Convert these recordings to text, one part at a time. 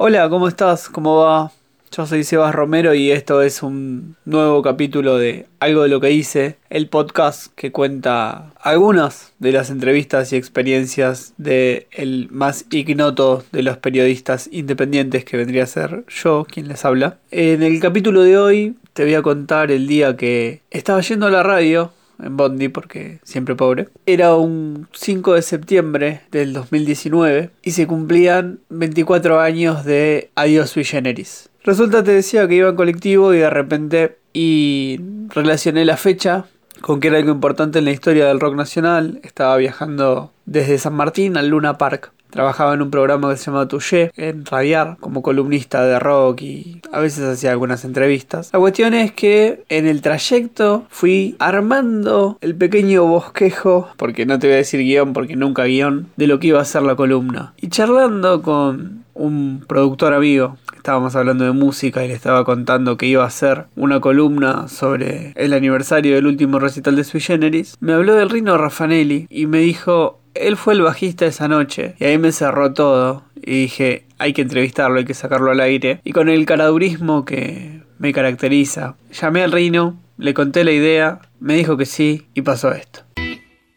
Hola, ¿cómo estás? ¿Cómo va? Yo soy Sebas Romero y esto es un nuevo capítulo de Algo de lo que hice, el podcast que cuenta algunas de las entrevistas y experiencias de el más ignoto de los periodistas independientes que vendría a ser yo quien les habla. En el capítulo de hoy te voy a contar el día que estaba yendo a la radio en Bondi porque siempre pobre. Era un 5 de septiembre del 2019 y se cumplían 24 años de Adiós Sui Generis. Resulta te decía que iba en colectivo y de repente y relacioné la fecha con que era algo importante en la historia del rock nacional. Estaba viajando desde San Martín al Luna Park. Trabajaba en un programa que se llamaba Touché en Radiar como columnista de rock y a veces hacía algunas entrevistas. La cuestión es que en el trayecto fui armando el pequeño bosquejo, porque no te voy a decir guion porque nunca guion, de lo que iba a ser la columna. Y charlando con un productor amigo estábamos hablando de música y le estaba contando que iba a hacer una columna sobre el aniversario del último recital de Sui Generis, me habló del Rino Raffanelli y me dijo, él fue el bajista esa noche y ahí me cerró todo y dije, hay que entrevistarlo, hay que sacarlo al aire y con el caradurismo que me caracteriza, llamé al Rino, le conté la idea, me dijo que sí y pasó esto.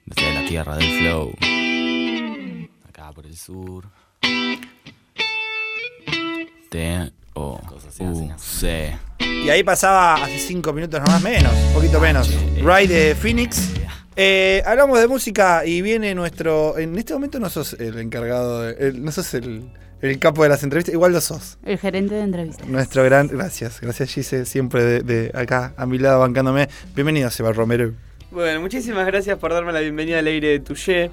Desde la tierra del flow, acá por el sur. T-O-U-C. Y ahí pasaba hace cinco minutos nomás menos, un poquito menos. Ride de Phoenix. Eh, hablamos de música y viene nuestro. En este momento no sos el encargado, de- el- no sos el, el capo de las entrevistas, igual lo sos. El gerente de entrevistas. Nuestro gran. Gracias, gracias Gise, siempre de, de acá a mi lado bancándome. Bienvenido, Seba Romero. Bueno, muchísimas gracias por darme la bienvenida al aire de Touché.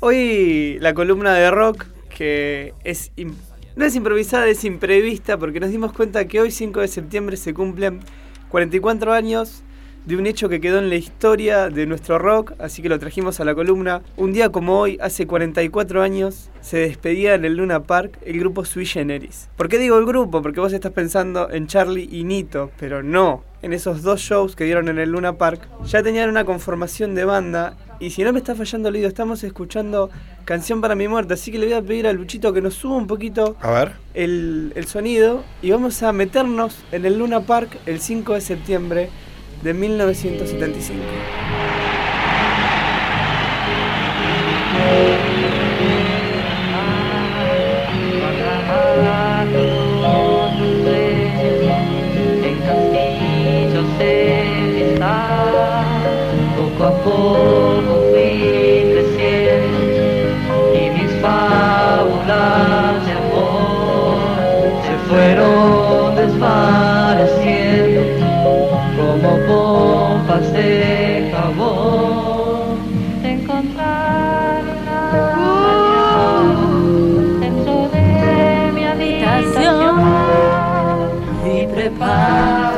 Hoy la columna de rock, que es no es improvisada, es imprevista, porque nos dimos cuenta que hoy, 5 de septiembre, se cumplen 44 años de un hecho que quedó en la historia de nuestro rock, así que lo trajimos a la columna. Un día como hoy, hace 44 años, se despedía en el Luna Park el grupo Sui Generis. ¿Por qué digo el grupo? Porque vos estás pensando en Charlie y Nito, pero no. En esos dos shows que dieron en el Luna Park, ya tenían una conformación de banda. Y si no me está fallando el oído, estamos escuchando Canción para mi muerte. Así que le voy a pedir a Luchito que nos suba un poquito A ver. el, el sonido y vamos a meternos en el Luna Park el 5 de septiembre de 1975. En castillos de estar, poco a poco fui creciendo y mis fábulas de amor se fueron desvaneciendo pompas de jabón. Encontrar una dentro de mi habitación y preparar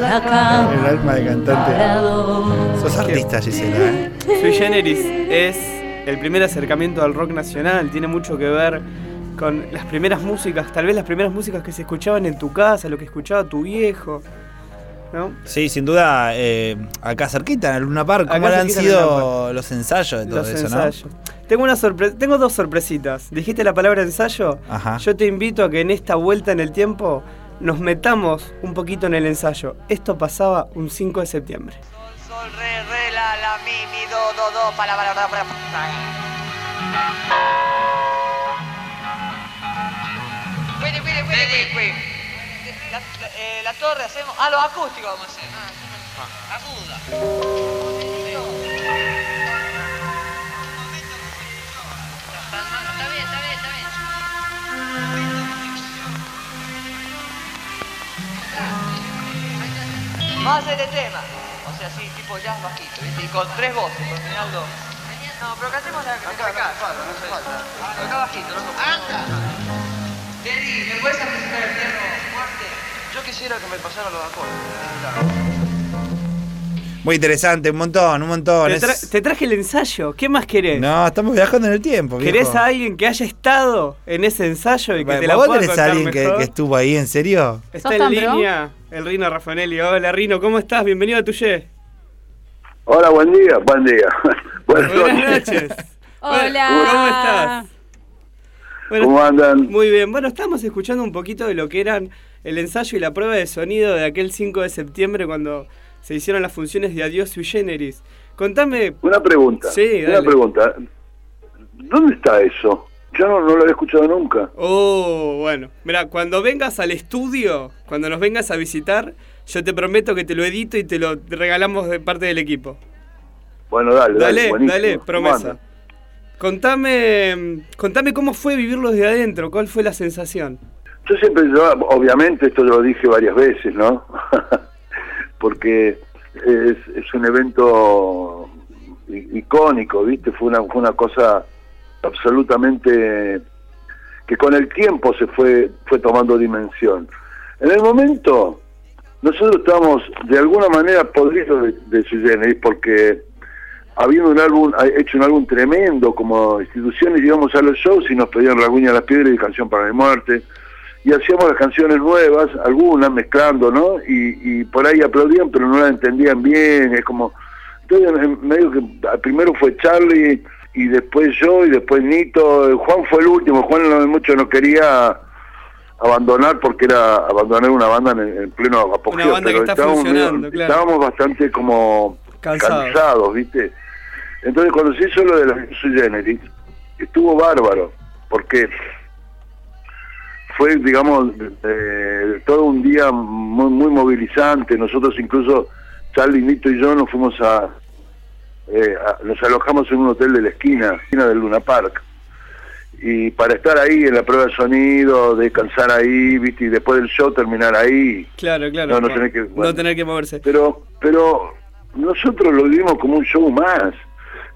la cama El alma de cantante. Sos artista, Gisela, ¿eh? Sui Generis es el primer acercamiento al rock nacional, tiene mucho que ver con las primeras músicas, tal vez las primeras músicas que se escuchaban en tu casa, lo que escuchaba tu viejo, ¿no? Sí, sin duda, eh, acá cerquita, en el Luna Park, ¿cómo han en sido los ensayos de todo Los eso, ensayos. Tengo una sorpre- tengo dos sorpresitas. Dijiste la palabra ensayo. no? Ajá. Yo te invito a que en esta vuelta en el tiempo nos metamos un poquito en el ensayo. Esto pasaba un 5 de septiembre. Sol, re, re, la, la, mi, mi, do, do, do, para, para, para, para. La, la, eh, la torre hacemos... Ah, los acústicos vamos a hacer. Aguda. Está bien, está bien, está bien. Vamos a hacer este tema. O sea, así, tipo jazz bajito, ¿viste? Y con tres voces, con Reinaldo. No, pero acá hacemos la que acá, acá, acá, acá bajito, loco. Teddy, ¿me puedes presentar el piano fuerte? Yo quisiera que me pasaran los acordes. Muy interesante, un montón, un montón. Te, Es- tra- te traje el ensayo. ¿Qué más querés? No, estamos viajando en el tiempo. viejo. ¿Querés a alguien que haya estado en ese ensayo y que Bueno, te la ¿Vos pueda tenés a alguien que, estuvo ahí, en serio? Está ¿Sos en línea el Rino Raffanelli. Hola Rino, ¿cómo estás? Bienvenido a Tuye. Hola, buen día, buen día. Buenas Buenas noches. noches. Hola. ¿Cómo estás? Bueno, ¿Cómo andan? Muy bien, bueno, estamos escuchando un poquito de lo que eran el ensayo y la prueba de sonido de aquel 5 de septiembre cuando se hicieron las funciones de Adiós sui generis. Contame, Una pregunta. Sí, Una dale. pregunta. ¿Dónde está eso? Yo no, no lo había escuchado nunca. oh, bueno, mira, cuando vengas al estudio, cuando nos vengas a visitar, yo te prometo que te lo edito y te lo regalamos de parte del equipo. Bueno, dale, dale. Dale, buenísimo. dale, ¿Cómo promesa. Contame, contame cómo fue vivirlo desde adentro, cuál fue la sensación. Yo siempre, yo, obviamente, esto lo dije varias veces, ¿no? Porque es, es un evento icónico, ¿viste? Fue una, fue una cosa absolutamente que con el tiempo se fue, fue tomando dimensión. En el momento, nosotros estábamos de alguna manera podridos de, de Sui Generis porque habiendo un álbum, ha hecho un álbum tremendo como instituciones, íbamos a los shows y nos pedían Raguña las Piedras y Canción para mi muerte, y hacíamos las canciones nuevas, algunas mezclando, ¿no? Y, y por ahí aplaudían, pero no las entendían bien, es como... Entonces, en medio que primero fue Charlie, y después yo, y después Nito, Juan fue el último, Juan no, mucho no quería abandonar porque era abandonar una banda en, en pleno apogeo, banda que pero está estábamos, claro. estábamos bastante como cansados, ¿viste? Entonces cuando se hizo lo de la Sui Generis, estuvo bárbaro, porque fue, digamos, eh, todo un día muy, muy movilizante. Nosotros incluso, Charlie, Nito y yo nos fuimos a, eh, a- nos alojamos en un hotel de la esquina, esquina del Luna Park. Y para estar ahí en la prueba de sonido, descansar ahí, ¿viste? Y después del show terminar ahí. Claro, claro. No, tener que- bueno. no tener que moverse. Pero, pero nosotros lo vivimos como un show más.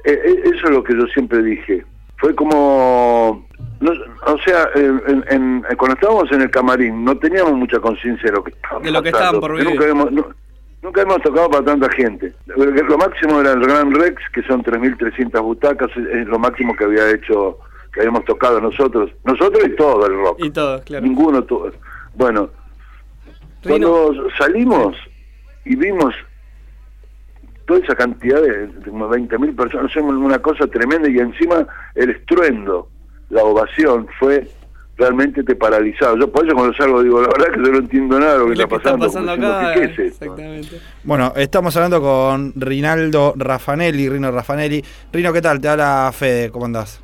Eh, eh, eso es lo que yo siempre dije. Fue como, no- o sea, en, en- en- cuando estábamos en el camarín no teníamos mucha conciencia de lo que estábamos De lo que pasando, estaban por vivir. Nunca habíamos, nu- nunca hemos tocado para tanta gente. Lo máximo era el Gran Rex, que son 3.300 butacas, es lo máximo que había hecho, que habíamos tocado nosotros. Nosotros y todo el rock. Y todos, claro. Ninguno, todo. Bueno, Rino. cuando salimos y vimos toda esa cantidad de, de como 20.000 personas, sea, una cosa tremenda y encima el estruendo, la ovación fue realmente te paralizado. Yo por eso cuando salgo digo, la verdad que yo no entiendo nada de lo que, Lo está que está pasando. pasando como diciendo, acá. ¿qué, qué es esto? Exactamente. Bueno, estamos hablando con Rinaldo Raffanelli, Rino Raffanelli. Rino, ¿qué tal? Te habla Fede, ¿cómo andás?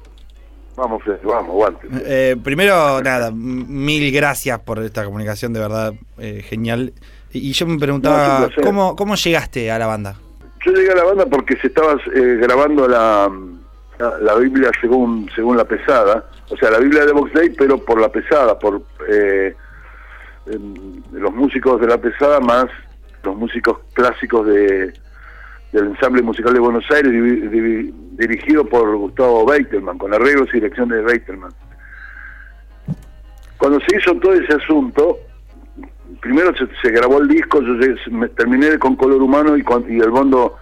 Vamos, Fede, vamos, aguante. Eh, primero, nada, mil gracias por esta comunicación, de verdad, eh, genial. Y yo me es preguntaba. ¿cómo, ¿cómo llegaste a la banda? Yo llegué a la banda porque se estaba eh, grabando la, la, Biblia según según la pesada, o sea, la Biblia de Box Day, pero por la pesada, por eh, em, los músicos de la pesada más los músicos clásicos de del ensamble musical de Buenos Aires, divi- divi- dirigido por Gustavo Beitelman, con arreglos y dirección de Beitelman. Cuando se hizo todo ese asunto, primero se, se grabó el disco, yo me- terminé con color humano y, con- y el bondo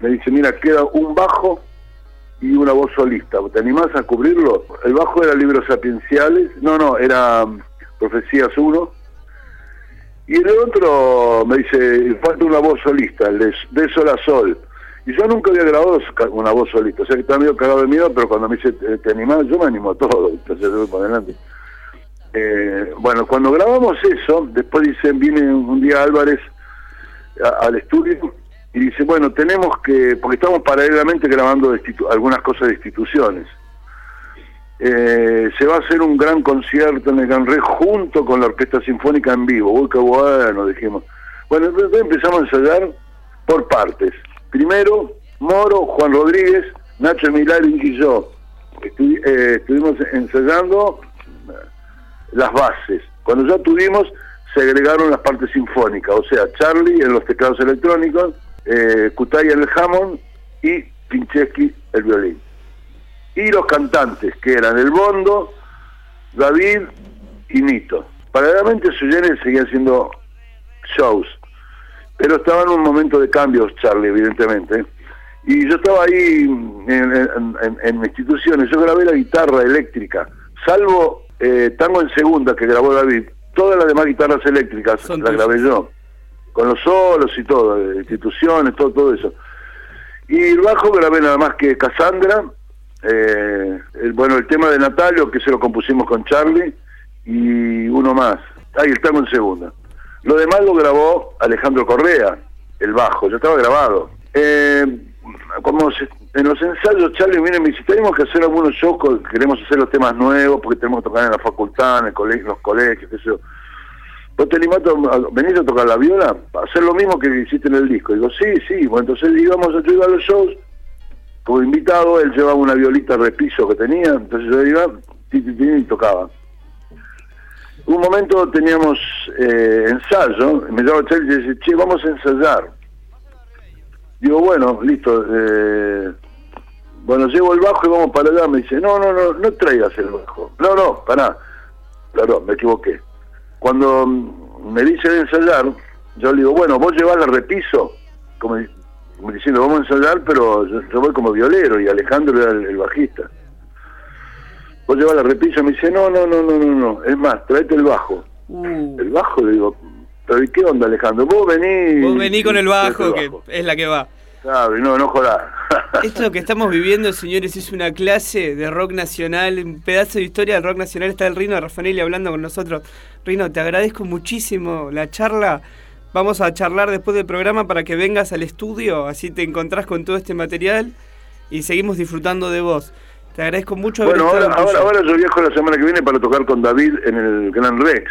me dice, mira, queda un bajo y una voz solista, ¿te animás a cubrirlo? El bajo era libros sapienciales, no, no, era mm, Profecías 1, y el otro me dice, falta una voz solista, el de, de sol a sol. Y yo nunca había grabado una voz solista, o sea que estaba medio cagado de miedo, pero cuando me dice, ¿te, te animás? Yo me animo a todo, entonces yo voy para adelante. Eh, bueno, cuando grabamos eso, después dicen, viene un día Álvarez al estudio y dice, bueno, tenemos que, porque estamos paralelamente grabando algunas cosas de instituciones. Eh, se va a hacer un gran concierto en el Gran Re junto con la Orquesta Sinfónica en vivo. Uy, qué bueno, dijimos. Bueno, entonces empezamos a ensayar por partes. Primero, Moro, Juan Rodríguez, Nacho Milari y yo. Eh, estuvimos ensayando las bases. Cuando ya tuvimos, se agregaron las partes sinfónicas, o sea, Charlie en los teclados electrónicos, eh, Kutaya en el Hammond y Pincheski el violín. Y los cantantes, que eran el Bondo, David y Nito. Paralelamente Suyene seguía haciendo shows, pero estaba en un momento de cambios, Charlie, evidentemente. Y yo estaba ahí en instituciones, yo grabé la guitarra eléctrica, salvo eh, Tango en Segunda, que grabó David, todas las demás guitarras eléctricas Son las grabé yo, con los solos y todo, eh, instituciones, todo, todo eso. Y el bajo grabé nada más que Cassandra, eh, el- bueno, el tema de Natalio, que se lo compusimos con Charlie, y uno más. Ahí está en segunda. Lo demás lo grabó Alejandro Correa, el bajo, ya estaba grabado. Eh, como se- en los ensayos, Charlie viene y me dice, tenemos que hacer algunos shows, queremos hacer los temas nuevos, porque tenemos que tocar en la facultad, en el colegio, los colegios, qué sé yo. ¿Vos te animás a venir a tocar la viola? Hacer lo mismo que hiciste en el disco. Digo, sí, sí. Bueno, entonces íbamos yo iba a los shows, como invitado, él llevaba una violita repiso que tenía, entonces yo iba ti, y tocaba. Un momento teníamos eh, ensayo, me llama Charlie y dice, che, vamos a ensayar. Digo, bueno, listo. eh, bueno, llevo el bajo y vamos para allá. Me dice, no, no, no, no traigas el bajo. No, no, pará. Claro, me equivoqué. Cuando mm, me dice de ensayar, yo le digo, bueno, vos llevás el repiso, como, di- como diciendo, vamos a ensayar, pero yo, yo voy como violero y Alejandro era el, el bajista. Vos llevás el repiso, me dice, no, no, no, no, no, no, es más, traete el bajo. Uh, El bajo, le digo, pero ¿y qué onda, Alejandro? Vos venís... vos vení con el bajo, que es la que va. No, no jodas. Esto que estamos viviendo, señores, es una clase de rock nacional, un pedazo de historia del rock nacional. Está el Rino Rafanelli hablando con nosotros. Rino, te agradezco muchísimo la charla. Vamos a charlar después del programa para que vengas al estudio, así te encontrás con todo este material y seguimos disfrutando de vos. Te agradezco mucho haber Bueno, ahora, ahora, ahora yo viajo la semana que viene para tocar con David en el Gran Rex.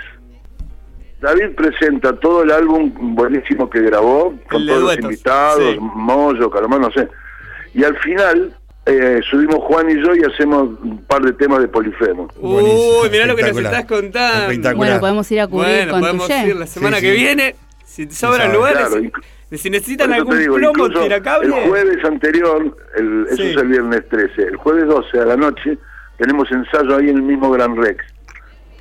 David presenta todo el álbum buenísimo que grabó, con El todos los invitados, sí. Moyo, Calamar, no sé. Y al final eh, subimos Juan y yo y hacemos un par de temas de Polifemo. Uy, mirá lo que nos estás contando. Bueno, podemos ir a cubrir Bueno, con podemos Tuyé. ir la semana Sí, que sí. viene. Si te sobran lugares, claro, si- necesitan algún digo, plomo, tiracable. El jueves anterior, el, eso es el viernes 13, el jueves 12 a la noche, tenemos ensayo ahí en el mismo Gran Rex.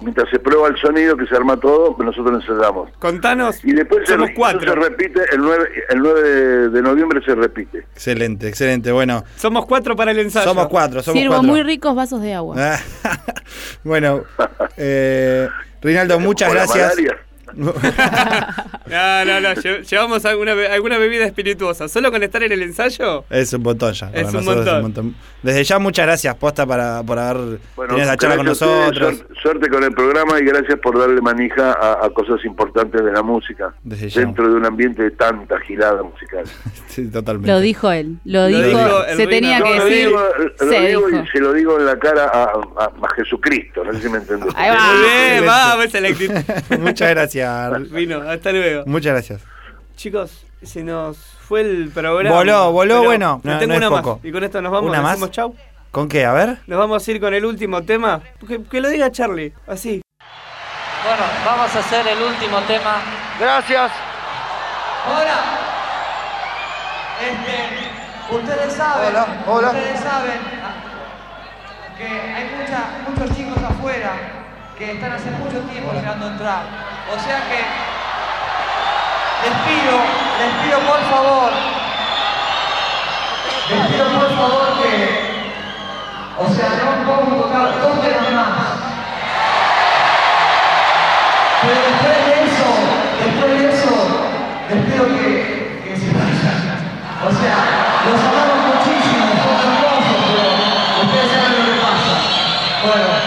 Mientras se prueba el sonido, que se arma todo, pues nosotros ensayamos. Contanos, Y después somos cuatro. se repite, el 9, el 9 de, de noviembre se repite. Excelente, excelente. Bueno, Somos cuatro para el ensayo. somos cuatro, somos Sirvo cuatro. muy ricos vasos de agua. Bueno, eh, Rinaldo, muchas gracias. malaria. No, no, no. lle- Llevamos alguna, be- alguna bebida espirituosa. Solo con estar en el ensayo. Es un montón ya. Es para un nosotros montón. Desde ya, muchas gracias, Posta, para, por haber Bueno, tenido esta charla con ustedes, nosotros. suer- Suerte con el programa y gracias por darle manija a, a cosas importantes de la música Desde ya. dentro de un ambiente de tanta gilada musical. Sí, totalmente. Lo dijo él, lo, Lo dijo, dijo el se tenía No, que lo decir. digo, lo se digo dijo. y se lo digo en la cara a, a- a Jesucristo, no sé si me entendés. Ahí va. Muy bien, la actitud. muchas gracias. Vino, hasta luego. Muchas gracias. Chicos, se nos fue el programa. Voló, voló, Pero bueno, no- tengo no es una más. Y con esto nos vamos. ¿Una más? decimos chau. ¿Con qué? A ver. Nos vamos a ir con el último tema. Que, que lo diga Charlie, así. Bueno, vamos a hacer el último tema. Gracias. Hola. Este, ustedes saben, Hola, hola. ustedes saben que hay mucha- muchos chicos afuera que están hace mucho tiempo esperando entrar. O sea que les pido, les pido por favor, les pido por favor que, o sea, no podemos tocar dos temas más. Pero después de eso, después de eso, les pido que, que se vayan. O sea, los amamos muchísimo, son hermosos, pero ustedes saben lo que pasa. Bueno.